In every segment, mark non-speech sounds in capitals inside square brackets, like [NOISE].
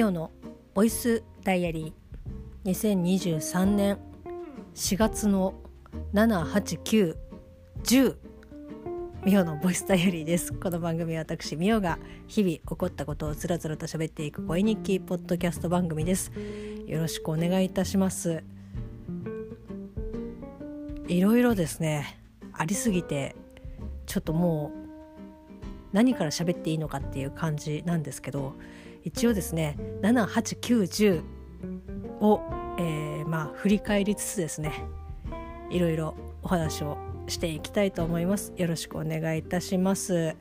ミオのボイスダイアリー。2023年。4月の78910ミオのボイスダイアリーです。この番組は私ミオが日々起こったことをつらつらと喋っていく声日記ポッドキャスト番組です。よろしくお願いいたします。いろいろですね。ありすぎてちょっともう何から喋っていいのかっていう感じなんですけど一応ですね78910を、えー、まあ振り返りつつですねいろいろお話をしていきたいと思います。よろしくお願いいたします。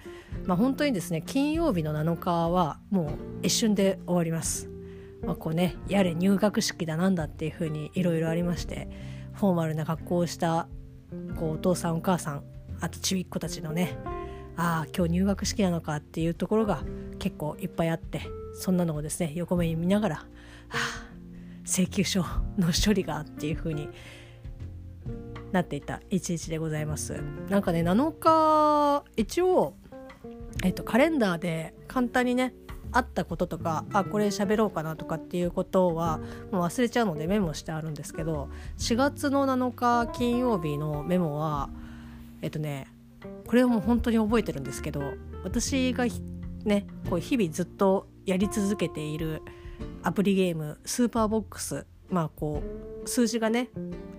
まあ本当にですね金曜日の7日はもう一瞬で終わります。まあこうねやれ入学式だなんだっていう風にいろいろありましてフォーマルな格好をしたこうお父さんお母さんあとちびっ子たちのねああ今日入学式なのかっていうところが結構いっぱいあってそんなのをですね横目に見ながら、はあ、請求書の処理がっていう風になっていた一日でございます。なんかね7日一応、えっと、カレンダーで簡単にねあったこととかあこれ喋ろうかなとかっていうことはもう忘れちゃうのでメモしてあるんですけど4月の7日金曜日のメモはえっとねこれはもう本当に覚えてるんですけど私がねこう日々ずっとやり続けているアプリゲームスーパーボックスまあこう数字がね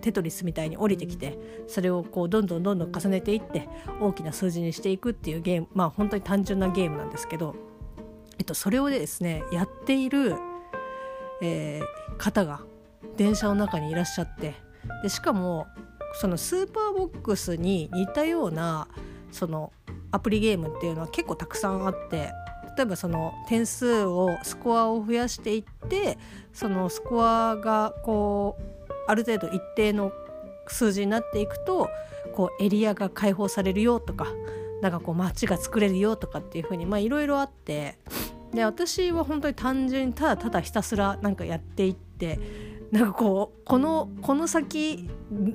テトリスみたいに降りてきてそれをこうどんどんどんどん重ねていって大きな数字にしていくっていうゲームまあ本当に単純なゲームなんですけど、えっと、それをですねやっている、えー、方が電車の中にいらっしゃってでしかもそのスーパーボックスに似たようなそのアプリゲームっていうのは結構たくさんあって例えばその点数をスコアを増やしていってそのスコアがこうある程度一定の数字になっていくとこうエリアが開放されるよとかなんかこう街が作れるよとかっていう風にまあいろいろあってで私は本当に単純にただただひたすらなんかやっていってなんかこうこのこの先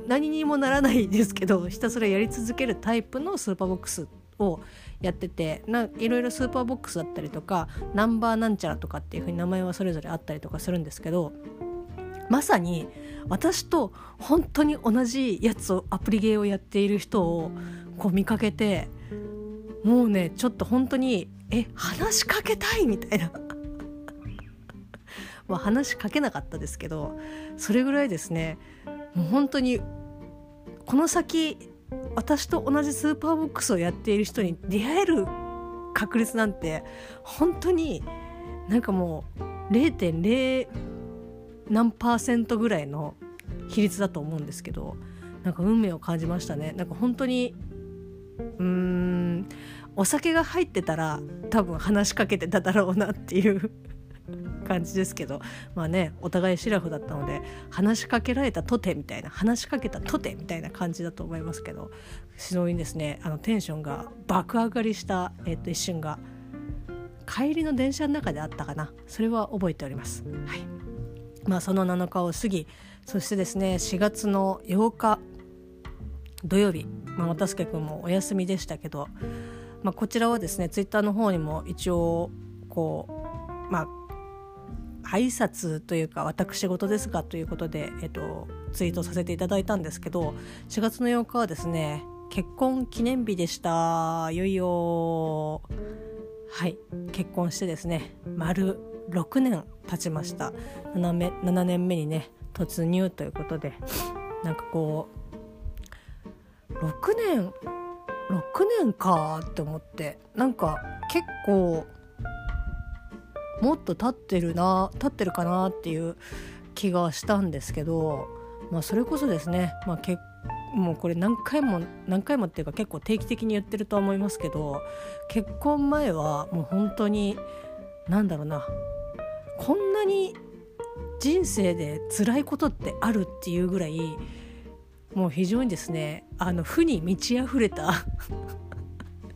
何にもならないですけどひたすらやり続けるタイプのスーパーボックスをやっててないろいろスーパーボックスだったりとかナンバーなんちゃらとかっていうふうに名前はそれぞれあったりとかするんですけどまさに私と本当に同じやつをアプリゲーをやっている人をこう見かけてもうねちょっと本当にえ話しかけたいみたいな。[LAUGHS] まあ話しかけなかったですけどそれぐらいですねもう本当にこの先私と同じスーパーボックスをやっている人に出会える確率なんて本当になんかもう0.0何パーセントぐらいの比率だと思うんですけどなんか運命を感じましたね。なんか本当にうーんお酒が入ってたら多分話しかけてただろうなっていう感じですけどまあねお互いシラフだったので話しかけられたとてみたいな話しかけたとてみたいな感じだと思いますけど非常にですねあのテンションが爆上がりした、えー、と一瞬が帰りの電車の中であったかなそれは覚えております。はいまあ、その7日を過ぎそしてですね4月の8日土曜日、まあ、渡助君もお休みでしたけど、まあ、こちらはですねツイッターの方にも一応こうまあ挨拶というか私事ですがということで、えっと、ツイートさせていただいたんですけど4月の8日はですね結婚記念日でした。いよいよはい。結婚してですね丸6年経ちました。7, 目7年目にね突入ということでなんかこう6年6年かって思ってなんか結構もっと経ってるな経ってるかなっていう気がしたんですけど、まあ、それこそですね、まあ、けもうこれ何回も何回もっていうか結構定期的に言ってると思いますけど結婚前はもう本当に何だろうなこんなに人生で辛いことってあるっていうぐらいもう非常にですねあの負に満ち溢れた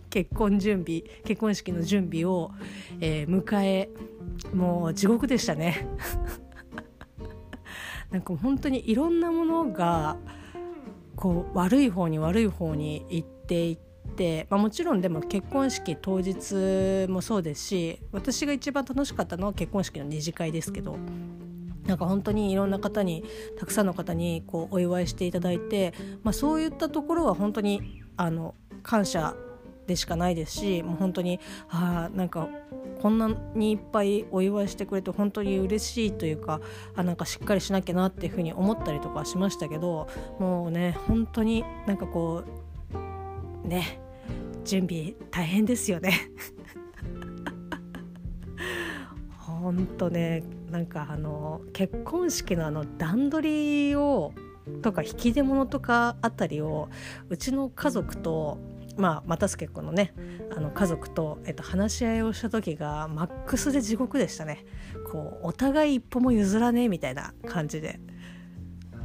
結婚準備結婚式の準備を、えー、迎えもう地獄でしたね。[LAUGHS] なんか本当にいろんなものがこう悪い方に悪い方に行っていって、まあ、もちろんでも結婚式当日もそうですし私が一番楽しかったのは結婚式の二次会ですけどなんか本当にいろんな方にたくさんの方にこうお祝いしていただいて、まあ、そういったところは本当にあの感謝でしかないですしもう本当にあなんかこんなにいっぱいお祝いしてくれて本当に嬉しいというかあなんかしっかりしなきゃなっていうふうに思ったりとかしましたけどもうね本当になんかこうね準備大変ですよね。[LAUGHS] 本当ねなんかあの結婚式のあの段取りをとか引き出物とかあたりをうちの家族とまあ、又助君のねあの家族と、えっと、話し合いをした時がマックスで地獄でしたね。こうお互い一歩も譲らねえみたいな感じで。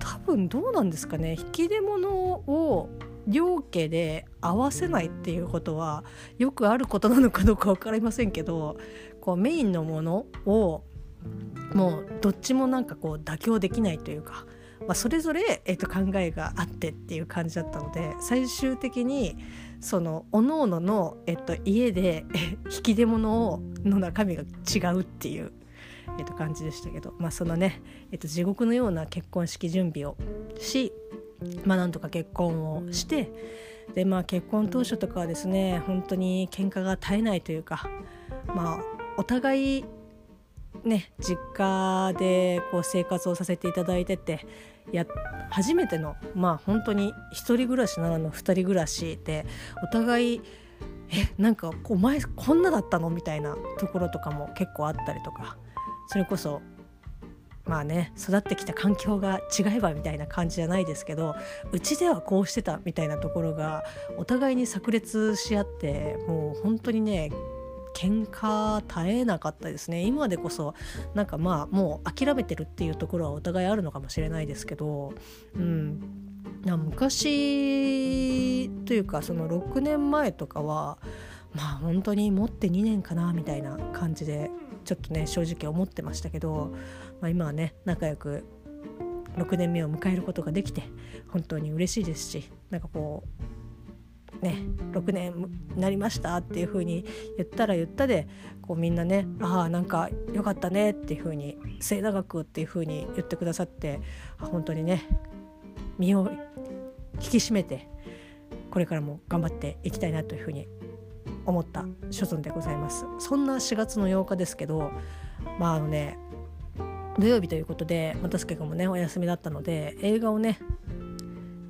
多分どうなんですかね。引き出物を両家で合わせないっていうことはよくあることなのかどうか分かりませんけどこうメインのものをもうどっちもなんかこう妥協できないというか、まあ、それぞれ、えー、と考えがあってっていう感じだったので最終的にその各々の、えっと、家で [LAUGHS] 引き出物をの中身が違うっていう、えっと、感じでしたけど、まあ、そのね、えっと、地獄のような結婚式準備をし、まあ、なんとか結婚をしてで、まあ、結婚当初とかはですね本当に喧嘩が絶えないというか、まあ、お互いね実家でこう生活をさせていただいててや初めてのまあ本当に1人暮らしならぬ2人暮らしでお互いえなんかお前こんなだったの？みたいなところとかも結構あったりとかそれこそまあね育ってきた環境が違えばみたいな感じじゃないですけどうちではこうしてたみたいなところがお互いに炸裂し合ってもう本当にね喧嘩絶えなかったですね。今でこそなんかまあもう諦めてるっていうところはお互いあるのかもしれないですけどうん。昔というかその6年前とかはまあ本当に持って2年かなみたいな感じでちょっとね正直思ってましたけど、まあ、今はね仲良く6年目を迎えることができて本当に嬉しいですしなんかこうね6年になりましたっていう風に言ったら言ったでこうみんなねああなんかよかったねっていう風に末永くっていう風に言ってくださって本当にね身を引き締めてこれからも頑張っていきたいなという風に思った所存でございます。そんな4月の8日ですけどまああのね土曜日ということで又助君もねお休みだったので映画をね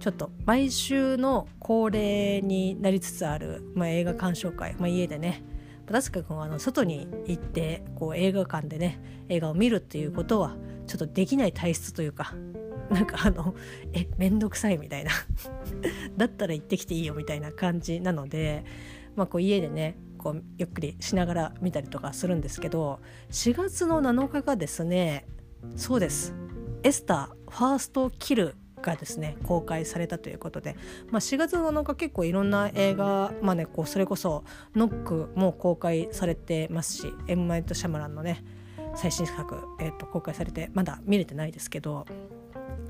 ちょっと毎週の恒例になりつつある、まあ、映画鑑賞会、まあ、家でね。田塚君はあの外に行ってこう映画館でね映画を見るっていうことはちょっとできない体質というかなんかあのえめんどくさいみたいな。[LAUGHS] だったら行ってきていいよみたいな感じなので、まあ、こう家でねこうゆっくりしながら見たりとかするんですけど4月の7日がですねそうです。エスターファーストキルがですね公開されたということで、まあ、4月7日結構いろんな映画、まあね、こうそれこそ「ノック」も公開されてますしエム・マイト・シャマランのね最新作、えー、と公開されてまだ見れてないですけど、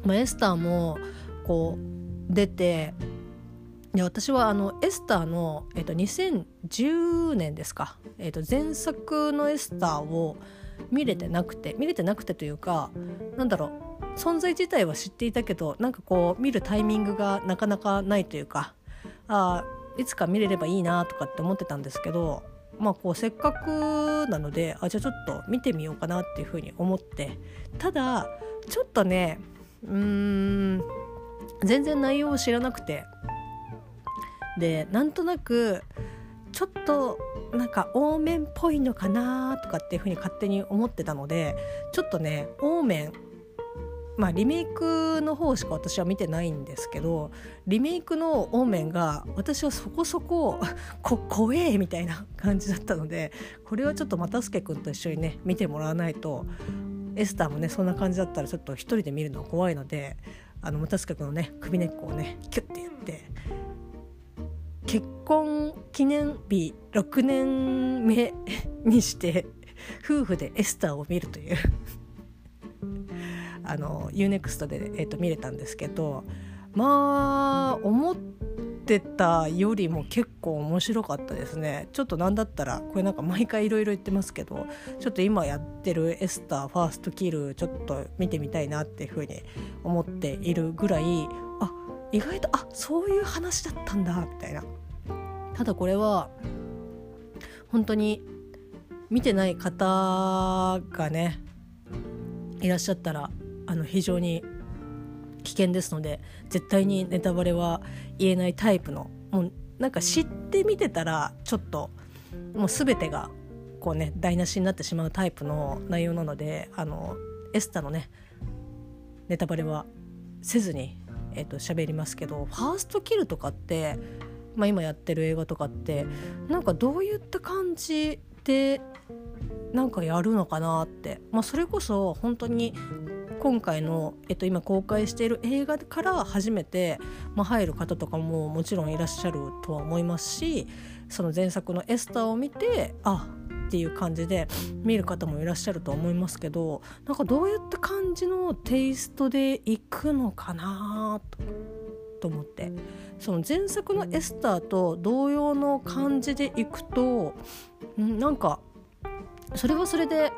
まあ、エスターもこう出てで私はあのエスターの、えー、と2010年ですか、えー、と前作のエスターを見れてなくて見れてなくてというかなんだろう存在自体は知っていたけどなんかこう見るタイミングがなかなかないというかあいつか見れればいいなとかって思ってたんですけどまあこうせっかくなのであじゃあちょっと見てみようかなっていうふうに思ってただちょっとねうーん全然内容を知らなくてでなんとなくちょっとなんかオーメンっぽいのかなとかっていうふうに勝手に思ってたのでちょっとねオーメンまあリメイクの方しか私は見てないんですけどリメイクのオーメンが私はそこそこ [LAUGHS] こ怖えみたいな感じだったのでこれはちょっと又助君と一緒にね見てもらわないとエスターもねそんな感じだったらちょっと一人で見るのは怖いのであの又助君のね首根っこをねキュッてやって結婚記念日6年目にして夫婦でエスターを見るという。あの UNEXT で、えーと、見れたんですけどまあ思っってたよりも結構面白かったですね。ちょっと何だったらこれなんか毎回いろいろ言ってますけどちょっと今やってるエスターファーストキルちょっと見てみたいなっていうふうに思っているぐらいあ意外とあそういう話だったんだみたいな。ただこれは本当に見てない方がねいらっしゃったらあの非常に危険ですので絶対にネタバレは言えないタイプのもうなんか知って見てたらちょっともう全てがこうね台無しになってしまうタイプの内容なのであのエスタのねネタバレはせずにえーと、喋りますけどファーストキルとかって、まあ、今やってる映画とかってなんかどういった感じでなんかやるのかなって、まあ、それこそ本当に今回の、えっと、今公開している映画から初めて、まあ、入る方とかももちろんいらっしゃるとは思いますしその前作の「エスター」を見てあっていう感じで見る方もいらっしゃると思いますけどなんかどういった感じのテイストでいくのかなと思って。その前作の「エスター」と同様の感じでいくとなんかそれはそれで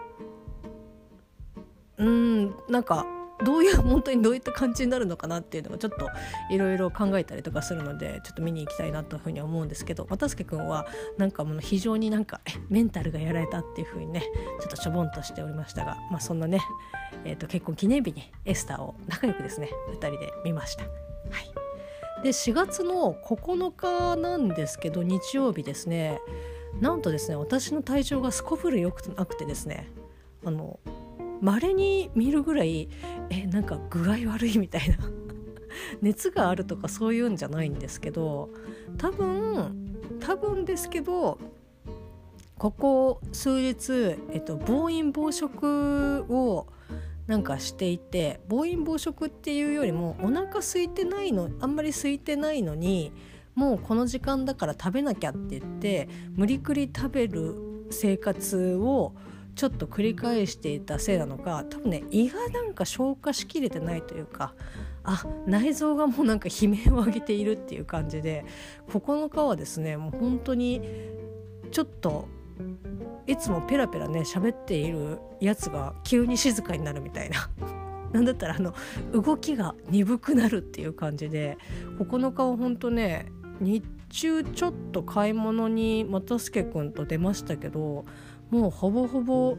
うんなんかどういう本当にどういった感じになるのかなっていうのがちょっといろいろ考えたりとかするのでちょっと見に行きたいなというふうに思うんですけど渡助君はなんかもう非常になんかメンタルがやられたっていうふうにねちょっとしょぼんとしておりましたが、まあ、そんなね、えーと、結婚記念日にエスターを仲良くですね2人で見ました。はいで4月の9日なんですけど日曜日ですねなんとですね私の体調がすこぶる良くなくてですねあの稀に見るぐらいえなんか具合悪いみたいな。[LAUGHS] 熱があるとかそういうんじゃないんですけど多分多分ですけどここ数日、えっと、暴飲暴食をなんかしていて暴飲暴食っていうよりもお腹空いてないのあんまり空いてないのにもうこの時間だから食べなきゃって言って無理くり食べる生活をちょっと繰り返していたせいなのか多分ね胃がなんか消化しきれてないというかあ内臓がもうなんか悲鳴を上げているっていう感じで9日はですねもう本当にちょっといつもペラペラね喋っているやつが急に静かになるみたいな。[LAUGHS] なんだったらあの動きが鈍くなるっていう感じで9日は本当ね日中ちょっと買い物に又助君と出ましたけどもうほぼほぼ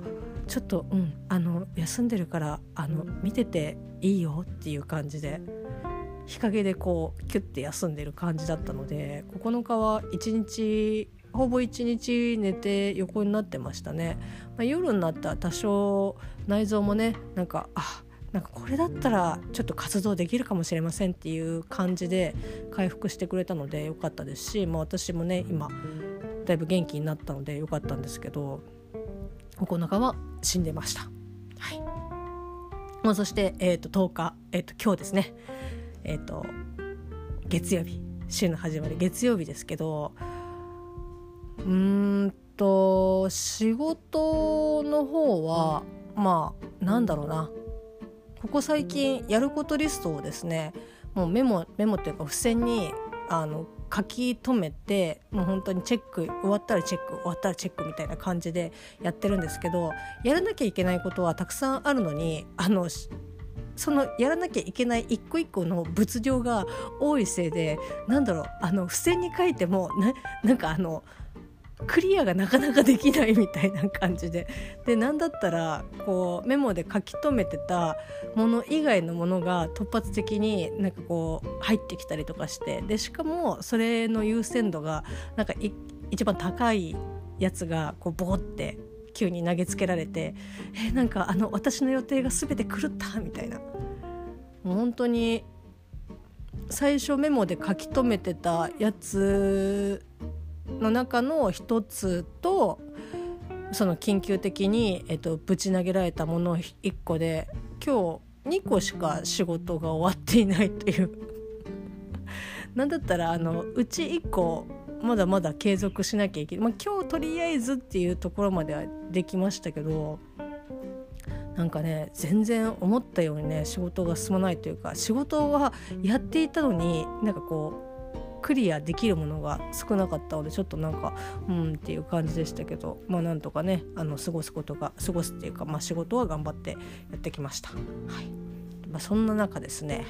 ちょっとうんあの休んでるからあの見てていいよっていう感じで日陰でこうキュッて休んでる感じだったので9日は1日ほぼ1日寝て横になってましたね、まあ、夜になったら多少内臓もねなんかあなんかこれだったらちょっと活動できるかもしれませんっていう感じで回復してくれたのでよかったですし、まあ、私もね今だいぶ元気になったのでよかったんですけど9日は死んでました。はい。ま、そして、えー、と10日、えー、と今日ですね、えー、と月曜日。週の始まり月曜日ですけどうーんと仕事の方はまあなんだろうな。ここ最近やることリストをですねもうメモメモっていうか付箋にあの書き留めてもう本当にチェック終わったらチェック終わったらチェックみたいな感じでやってるんですけどやらなきゃいけないことはたくさんあるのにあのそのやらなきゃいけない一個一個の物量が多いせいでなんだろうあの付箋に書いてもななんかあのクリアがなかなかできないみたいな感じで。で何だったらこうメモで書き留めてたもの以外のものが突発的になんかこう入ってきたりとかして。でしかもそれの優先度がなんか一番高いやつがこうボーって急に投げつけられて。えなんかあの私の予定が全て狂ったみたいな。もう本当に最初メモで書き留めてたやつの中の一つとその緊急的に、えっと、ぶち投げられたもの1個で今日2個しか仕事が終わっていないという。[LAUGHS] なんだったらあのうち1個まだまだ継続しなきゃいけない、まあ、今日とりあえずっていうところまではできましたけどなんかね全然思ったようにね仕事が進まないというか仕事はやっていたのになんかこうクリアできるものが少なかったのでちょっとなんかうんっていう感じでしたけどまあなんとかねあの過ごすことが過ごすっていうか、まあ、仕事は頑張ってやってきました。はい。まあ、そんな中ですね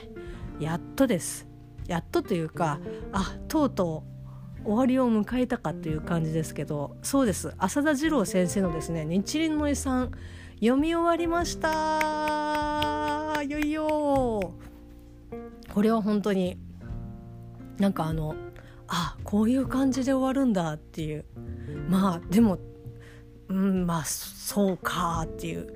やっとです。やっとというかあとうとう終わりを迎えたかという感じですけどそうです。浅田次郎先生のですね日輪の遺産読み終わりましたいよいよこれは本当になんかあのあこういう感じで終わるんだっていう。まあでもうんまあそうかっていう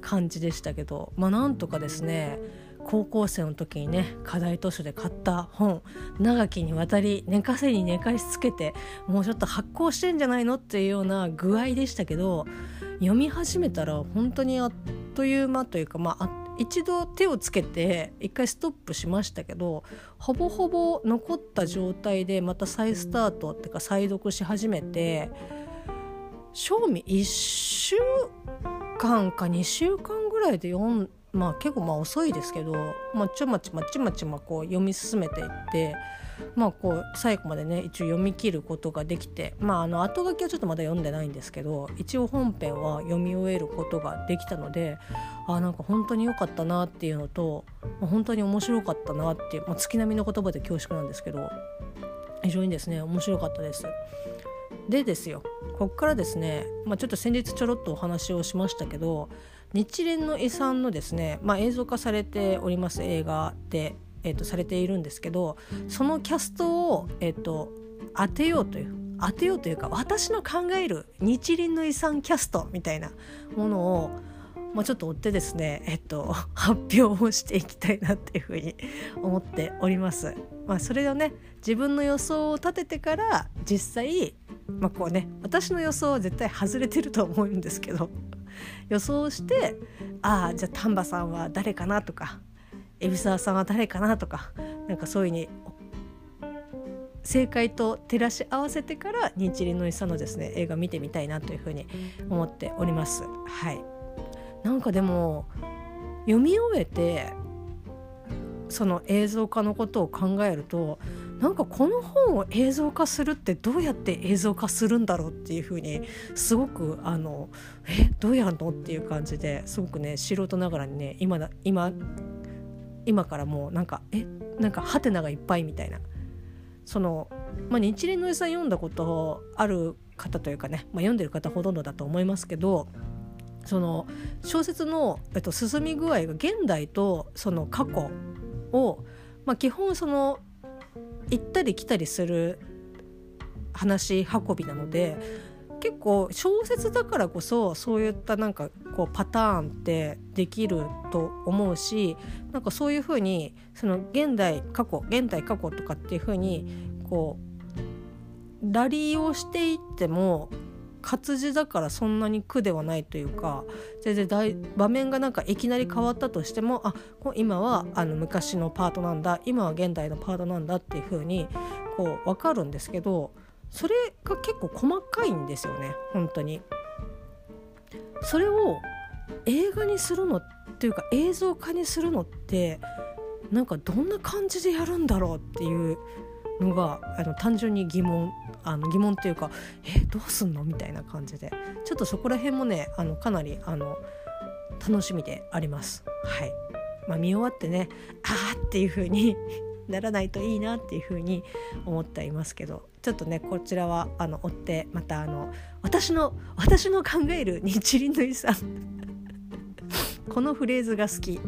感じでしたけど。まあなんとかですね高校生の時にね課題図書で買った本長きにわたり寝かせに寝かしつけてもうちょっと発行してんじゃないのっていうような具合でしたけど読み始めたら本当にあっという間というかまああっ一度手をつけて一回ストップしましたけどほぼほぼ残った状態でまた再スタートっていうか再読し始めて賞味1週間か2週間ぐらいで読んまあ結構まあ遅いですけど、まあ、ちょまちまちまちまこう読み進めていってまあこう最後までね一応読み切ることができてまああの後書きはちょっとまだ読んでないんですけど一応本編は読み終えることができたのであなんか本当に良かったなっていうのと、本当に面白かったなっていう、まあ、月並みの言葉で恐縮なんですけど非常にですね面白かったです。でですよこっからですね、まあ、ちょっと先日ちょろっとお話をしましたけど日蓮の遺産のですね、まあ、映像化されております映画で、えー、とされているんですけどそのキャストを、えー、と当てようという当てようというか私の考える日輪の遺産キャストみたいなものを、まあ、ちょっと追ってですね、えっと、[LAUGHS] 発表をしていきたいなっていうふうに [LAUGHS] 思っております。まあ、それをね自分の予想を立ててから実際、まあ、こうね私の予想は絶対外れてると思うんですけど予想してああじゃあ丹波さんは誰かなとか海老沢さんは誰かな？とかなんかそういうふうに正解と照らし合わせてから日輪の遺産のですね映画見てみたいなというふうに思っております。はい、なんかでも読み終えてその映像化のことを考えるとなんかこの本を映像化するってどうやって映像化するんだろうっていうふうにすごくあのえどうやんのっていう感じですごくね素人ながらにね今だ今今からもうなんかえなんかハテナがいっぱいみたいな。その、まあ、日蓮の絵さん読んだことある方というかね、まあ、読んでる方ほとんどだと思いますけどその小説の、えっと、進み具合が現代とその過去を、まあ、基本その行ったり来たりする話運びなので結構小説だからこそそういったなんかこうパターンってできると思うしなんかそういうふうにその現代過去現代過去とかっていうふうにこうラリーをしていっても活字だからそんなに苦ではないというか全然大場面がなんかいきなり変わったとしてもあ今はあの昔のパートなんだ今は現代のパートなんだっていう風にこう分かるんですけどそれが結構細かいんですよね本当に。それを映画にするのっていうか映像化にするのってなんかどんな感じでやるんだろうっていうのがあの単純に疑問あの疑問っていうかえどうすんの？みたいな感じでちょっとそこら辺もねあのかなりあの楽しみであります。はいまあ、見終わってねあーっていう風に [LAUGHS] ならないといいなっていう風に思っていますけどちょっとねこちらはあの追ってまたあの私の私の考える日輪の遺産このフレーズが好き。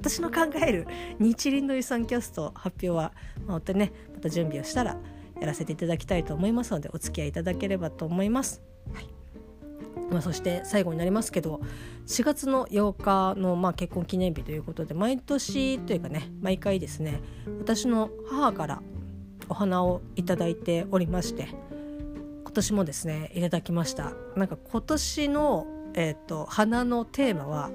私の考える日輪の遺産キャスト発表は、まあ、追ってねまた準備をしたらやらせていただきたいと思いますのでお付き合いいただければと思います。はい。まあ、そして最後になりますけど4月の8日のまあ結婚記念日ということで毎年というかね毎回ですね私の母からお花をいただいておりまして今年もですねいただきました。なんか今年の、えーと、花のテーマは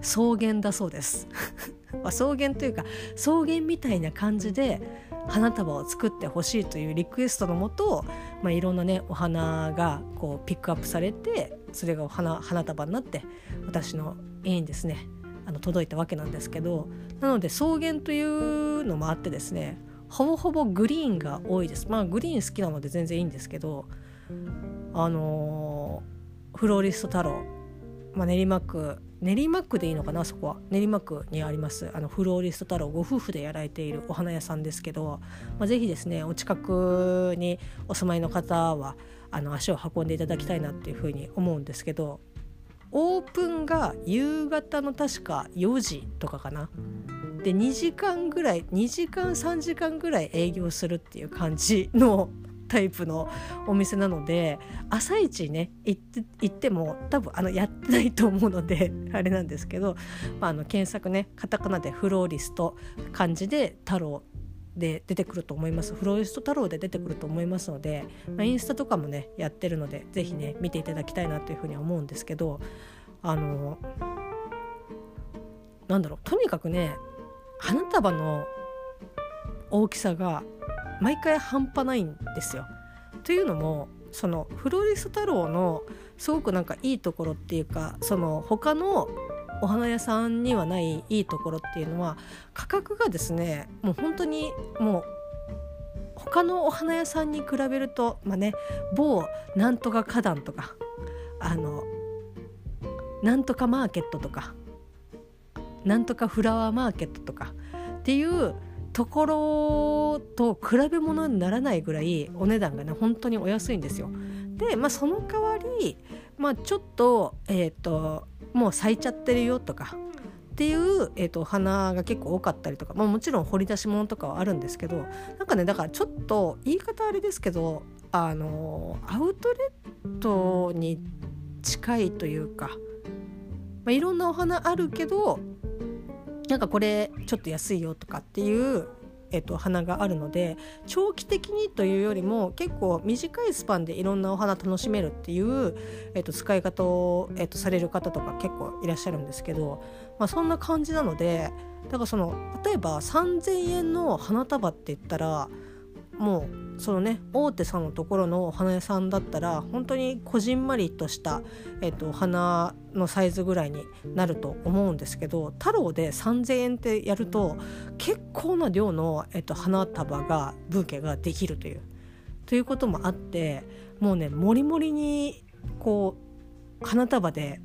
草原だそうです。[LAUGHS] ま草原というか草原みたいな感じで花束を作ってほしいというリクエストのもと、まあ、いろんなねお花がこうピックアップされてそれが花花束になって私の家にですねあの届いたわけなんですけどなので草原というのもあってですねほぼほぼグリーンが多いです。まあグリーン好きなので全然いいんですけどあのー、フローリスト太郎、まあ、練馬区。練馬区でいいのかなそこは。練馬区にあります。あのフローリスト太郎。ご夫婦でやられているお花屋さんですけど、まあ、ぜひですねお近くにお住まいの方はあの足を運んでいただきたいなっていうふうに思うんですけどオープンが夕方の確か4時とかかな。で2時間ぐらい2時間3時間ぐらい営業するっていう感じのタイプのお店なので朝一ね行って行っても多分あのやってないと思うので [LAUGHS] あれなんですけど、まあ、あの検索ねカタカナでフローリスト漢字で太郎で出てくると思います。フローリスト太郎で出てくると思いますので、まあ、インスタとかもねやってるので是非ね見ていただきたいなというふうに思うんですけどあのなんだろうとにかくね花束の大きさが毎回半端ないんですよ。というのもそのフローリス太郎のすごくなんかいいところっていうかその他のお花屋さんにはないいいところっていうのは価格がですねもう本当にもう他のお花屋さんに比べるとまあね某なんとか花壇とかあのなんとかマーケットとかなんとかフラワーマーケットとかっていうところと比べ物にならないぐらいお値段がね本当にお安いんですよ。で、まあ、その代わり、まあ、ちょっと,、えーと、もう咲いちゃってるよとかっていう、えーと、花が結構多かったりとか、まあ、もちろん掘り出し物とかはあるんですけどなんかねだからちょっと言い方あれですけどあのアウトレットに近いというか、まあ、いろんなお花あるけどなんかこれちょっと安いよとかっていうえっと、花があるので長期的にというよりも結構短いスパンでいろんなお花楽しめるっていう、えっと、使い方を、えっと、される方とか結構いらっしゃるんですけど、まあ、そんな感じなのでだからその例えば3,000円の花束って言ったらもうそのね大手さんのところのお花屋さんだったら本当にこじんまりとした、えっと、お花のサイズぐらいになると思うんですけど太郎で3,000円ってやると結構な量の、えっと、花束がブーケができるという。ということもあってもうねもりもりにこう花束で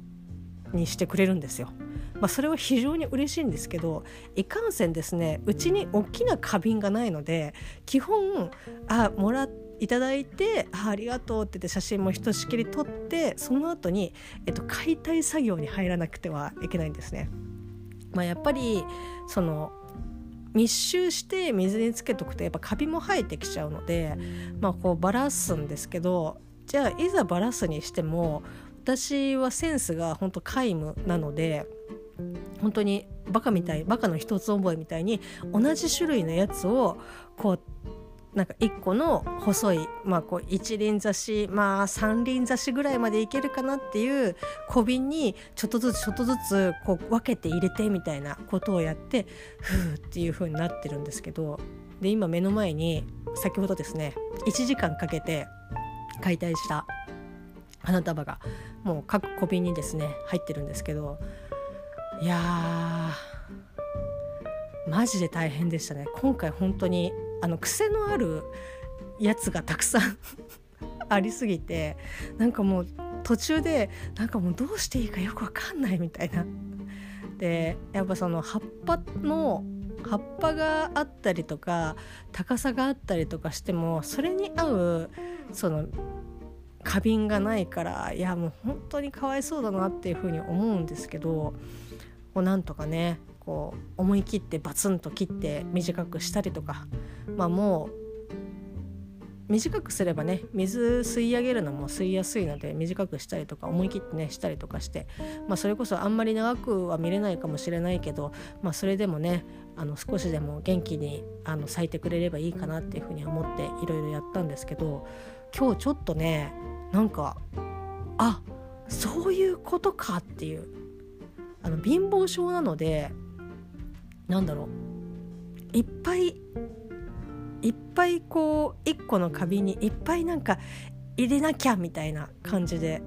にしてくれるんですよ。まあ、それは非常に嬉しいんですけどいかんせんですねうちに大きな花瓶がないので基本あもらいただいてあありがとうって言って写真もひとしきり撮ってその後に、えっと、解体作業に入らなくてはいけないんですね。まあ、やっぱりその密集して水につけとくとやっぱカビも生えてきちゃうので、まあ、こうバラすんですけどじゃあいざバラすにしても私はセンスが本当皆無なので本当にバカみたい。バカの一つ覚えみたいに同じ種類のやつをこうなんか1個の細い、まあ、こう一輪挿しまあ三輪挿しぐらいまでいけるかなっていう小瓶にちょっとずつちょっとずつこう分けて入れてみたいなことをやってふーっていう風になってるんですけど。で今目の前に先ほどですね1時間かけて解体した花束がもう各小瓶にですね入ってるんですけど。いやマジで大変でしたね今回本当にあの癖のあるやつがたくさん [LAUGHS] ありすぎてなんかもう途中でなんかもうどうしていいかよくわかんないみたいな。でやっぱその葉っぱの葉っぱがあったりとか高さがあったりとかしてもそれに合うその花瓶がないからいやもう本当にかわいそうだなっていうふうに思うんですけどをなんとかねこう思い切ってバツンと切って短くしたりとかまあもう短くすればね水吸い上げるのも吸いやすいので短くしたりとか思い切ってねしたりとかして、まあ、それこそあんまり長くは見れないかもしれないけど、まあ、それでもねあの少しでも元気にあの咲いてくれればいいかなっていうふうに思っていろいろやったんですけど今日ちょっとねなんかあそういうことかっていうあの貧乏症なのでなんだろう。いっぱいいっぱいこう一個の花瓶にいっぱいなんか入れなきゃみたいな感じで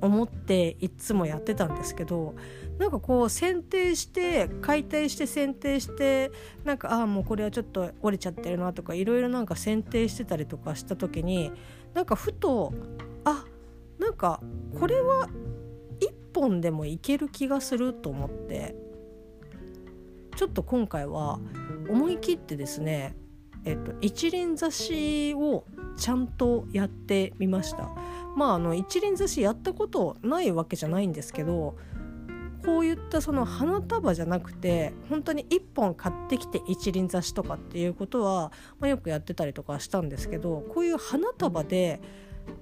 思っていつもやってたんですけどなんかこう選定して解体して選定してなんかああもうこれはちょっと折れちゃってるなとかいろいろなんか選定してたりとかした時になんかふとあなんかこれは本でもいける気がすると思って。ちょっと今回は思い切ってですねえっと、一輪挿しをちゃんとやってみました。まああの一輪挿しやったことないわけじゃないんですけどこういったその花束じゃなくて本当に1本買ってきて一輪挿しとかっていうことは、まあ、よくやってたりとかしたんですけどこういう花束で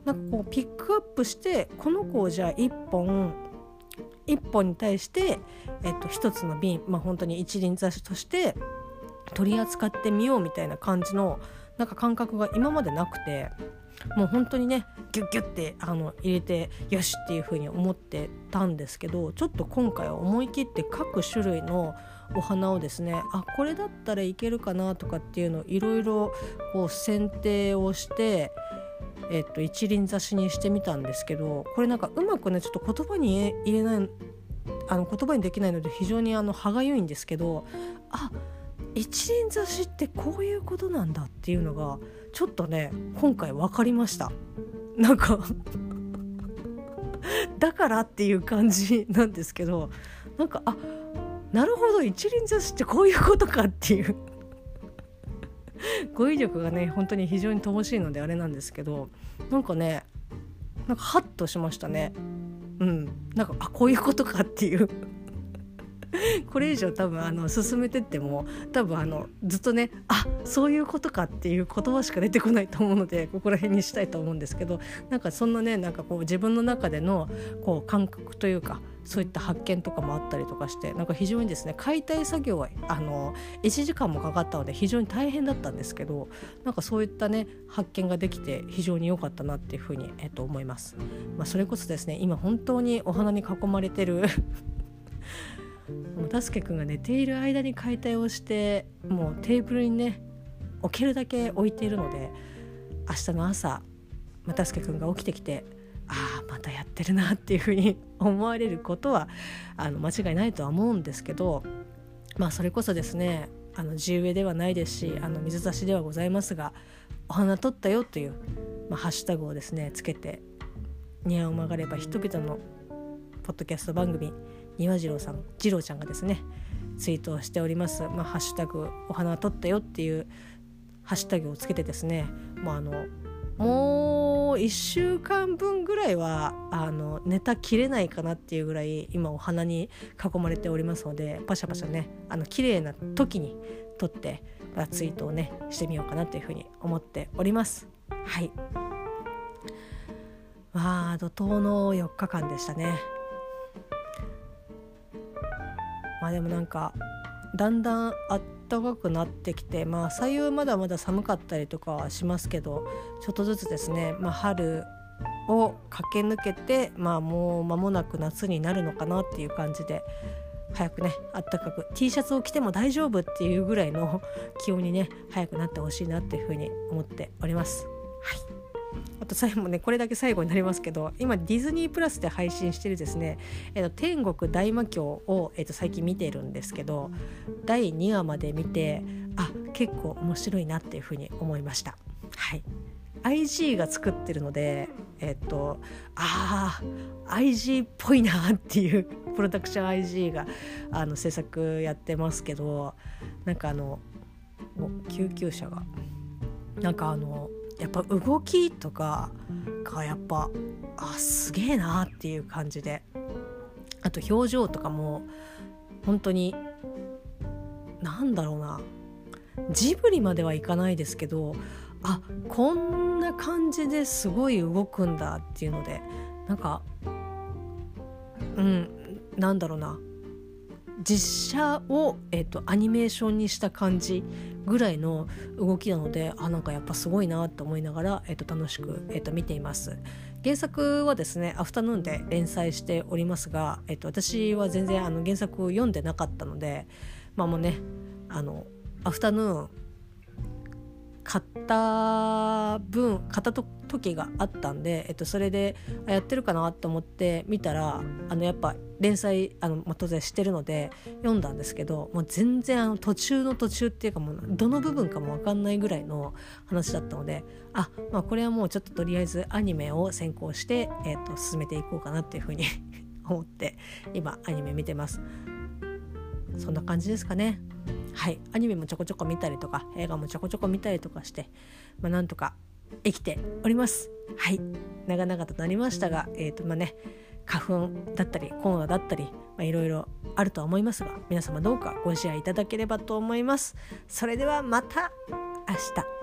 なんかこうピックアップしてこの子をじゃあ1本1本に対して、えっと、1つの瓶、まあ、本当に一輪挿しとして取り扱ってみようみたいな感じのなんか感覚が今までなくてもう本当にねギュッギュッてあの入れてよしっていう風に思ってたんですけどちょっと今回は思い切って各種類のお花をですねあこれだったらいけるかなとかっていうのをいろいろこう選定をしてえっと、一輪挿しにしてみたんですけどこれなんかうまくねちょっと言葉に入れないあの言葉にできないので非常にあの歯がゆいんですけどあ一輪挿しってこういうことなんだっていうのがちょっとね今回分かりました。なんか [LAUGHS] だからっていう感じなんですけどなんかあなるほど一輪挿しってこういうことかっていう。[LAUGHS] 語彙力がね本当に非常に乏しいのであれなんですけどなんかねなんかハッとしましたね。うん。なんかあこういうことかっていう。[LAUGHS] これ以上多分あの進めてっても多分あのずっとねあそういうことかっていう言葉しか出てこないと思うのでここら辺にしたいと思うんですけどなんかそんなねなんかこう自分の中でのこう感覚というかそういった発見とかもあったりとかしてなんか非常にですね解体作業はあの1時間もかかったので非常に大変だったんですけどなんかそういったね発見ができて非常に良かったなっていうふうに、えっと、思います。まあ、それこそですね今本当にお花に囲まれてる [LAUGHS] もうたすけくんが寝ている間に解体をしてもうテーブルにね置けるだけ置いているので明日の朝またすけくんが起きてきてああまたやってるなっていうふうに思われることはあの間違いないとは思うんですけどまあそれこそですねあの地植えではないですしあの水差しではございますがお花取ったよという、まあ、ハッシュタグをですねつけて「ニャを曲がれば人々のポッドキャスト番組庭次郎さん次郎ちゃんがですねツイートをしております「まあ、ハッシュタグお花は撮ったよ」っていうハッシュタグをつけてですねもうあのもう1週間分ぐらいはあのネタ切れないかなっていうぐらい今お花に囲まれておりますのでパシャパシャねあの綺麗な時に撮って、まあ、ツイートをねしてみようかなというふうに思っております。はいまあ怒涛の4日間でしたね。まあでもなんかだんだんあったかくなってきてまあ左右まだまだ寒かったりとかはしますけどちょっとずつですね、まあ、春を駆け抜けてまあもう間もなく夏になるのかなっていう感じで早くねあったかく T シャツを着ても大丈夫っていうぐらいの気温にね早くなってほしいなっていうふうに思っております。あと最後ねこれだけ最後になりますけど今ディズニープラスで配信してるですね「えー、と天国大魔教を」えー、と最近見てるんですけど第2話まで見てあ結構面白いなっていうふうに思いました。はい IG が作ってるのでえっ、とああ IG っぽいなっていう [LAUGHS] プロダクション IG があの制作やってますけどなんかあの救急車がなんかあのやっぱ動きとかがやっぱあすげえなっていう感じで。あと表情とかも本当になんだろうな。ジブリまではいかないですけどあこんな感じですごい動くんだっていうのでなんかうんなんだろうな。実写を、えーと、アニメーションにした感じぐらいの動きなのであなんかやっぱすごいなと思いながら、えーと、楽しく、えーと、見ています。原作はですねアフタヌーンで連載しておりますが、えー、と私は全然あの原作を読んでなかったのでまあもうねあのアフタヌーン買った分買ったと時があったんで、えっと、それでやってるかなと思って見たらあのやっぱ連載あの、まあ、当然してるので読んだんですけどもう全然あの途中の途中っていうかもうどの部分かも分かんないぐらいの話だったのであ、まあ、これはもうちょっととりあえずアニメを先行して、えっと、進めていこうかなっていうふうに [LAUGHS] 思って今アニメ見てます。そんな感じですかね。はいアニメもちょこちょこ見たりとか映画もちょこちょこ見たりとかして、まあ、なんとか生きております。はい。長々となりましたがえっ、ー、とまあね花粉だったりコロナだったりいろいろあるとは思いますが皆様どうかご支援いただければと思います。それではまた明日。